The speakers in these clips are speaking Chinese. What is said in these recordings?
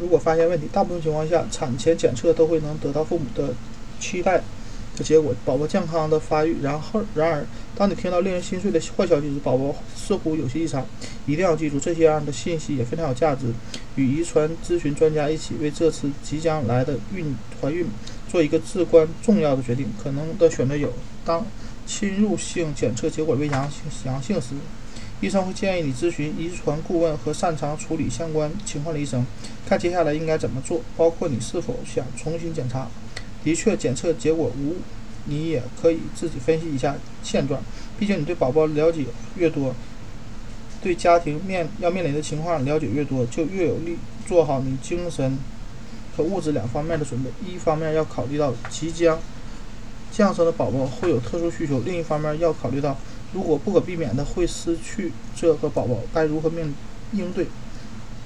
如果发现问题，大部分情况下，产前检测都会能得到父母的期待的结果，宝宝健康的发育。然后，然而，当你听到令人心碎的坏消息时，宝宝似乎有些异常。一定要记住，这些样的信息也非常有价值。与遗传咨询专家一起为这次即将来的孕怀孕做一个至关重要的决定。可能的选择有：当侵入性检测结果为阳性阳性时。医生会建议你咨询遗传顾问和擅长处理相关情况的医生，看接下来应该怎么做，包括你是否想重新检查。的确，检测结果无误，你也可以自己分析一下现状。毕竟你对宝宝了解越多，对家庭面要面临的情况了解越多，就越有利做好你精神和物质两方面的准备。一方面要考虑到即将降生的宝宝会有特殊需求，另一方面要考虑到。如果不可避免的会失去这个宝宝，该如何面应对？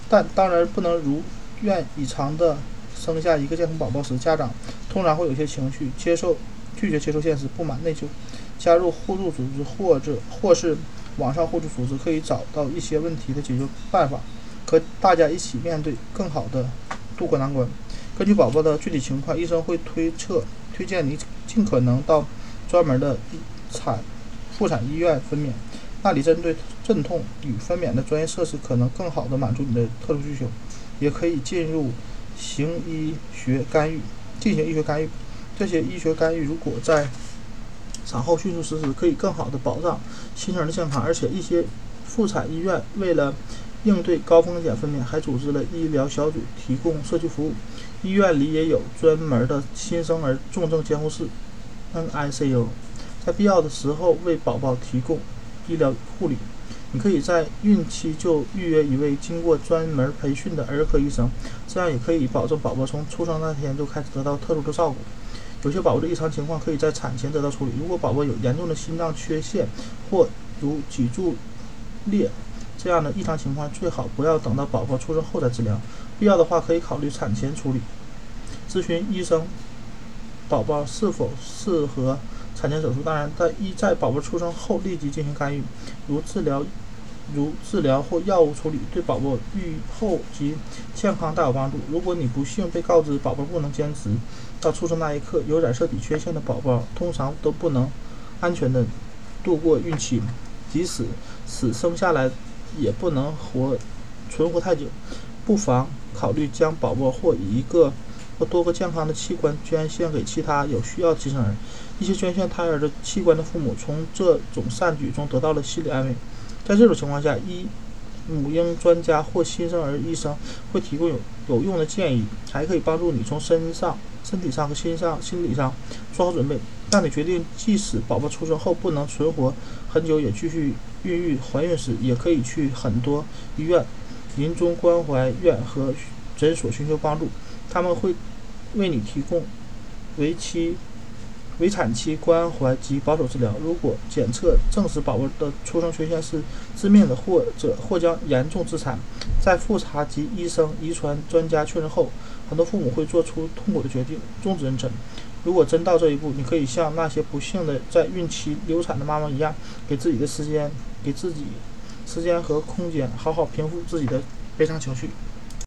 但当然不能如愿以偿的生下一个健康宝宝时，家长通常会有些情绪，接受拒绝接受现实，不满内疚，加入互助组织或者或是网上互助组织，可以找到一些问题的解决办法，和大家一起面对，更好的度过难关。根据宝宝的具体情况，医生会推测推荐你尽可能到专门的产。妇产医院分娩，那里针对阵痛与分娩的专业设施可能更好地满足你的特殊需求，也可以进入行医学干预进行医学干预。这些医学干预如果在产后迅速实施，可以更好地保障新生儿的健康。而且一些妇产医院为了应对高风险分娩，还组织了医疗小组提供社区服务。医院里也有专门的新生儿重症监护室 （NICU）。在必要的时候为宝宝提供医疗护理，你可以在孕期就预约一位经过专门培训的儿科医生，这样也可以保证宝宝从出生那天就开始得到特殊的照顾。有些宝宝的异常情况可以在产前得到处理。如果宝宝有严重的心脏缺陷或如脊柱裂这样的异常情况，最好不要等到宝宝出生后再治疗。必要的话可以考虑产前处理。咨询医生，宝宝是否适合。产前手术当然在一在宝宝出生后立即进行干预，如治疗、如治疗或药物处理，对宝宝愈后及健康大有帮助。如果你不幸被告知宝宝不能坚持到出生那一刻，有染色体缺陷的宝宝通常都不能安全的度过孕期，即使死生下来也不能活存活太久。不妨考虑将宝宝或一个。或多个健康的器官捐献给其他有需要的新生儿。一些捐献胎儿的器官的父母从这种善举中得到了心理安慰。在这种情况下，一母婴专家或新生儿医生会提供有有用的建议，还可以帮助你从身上、身体上和心上、心理上做好准备，让你决定即使宝宝出生后不能存活很久，也继续孕育怀孕时，也可以去很多医院、临终关怀院和诊所寻求帮助。他们会为你提供为期、为产期关怀及保守治疗。如果检测证实宝宝的出生缺陷是致命的，或者或将严重致残，在复查及医生、遗传专家确认后，很多父母会做出痛苦的决定，终止妊娠。如果真到这一步，你可以像那些不幸的在孕期流产的妈妈一样，给自己的时间，给自己时间和空间，好好平复自己的悲伤情绪。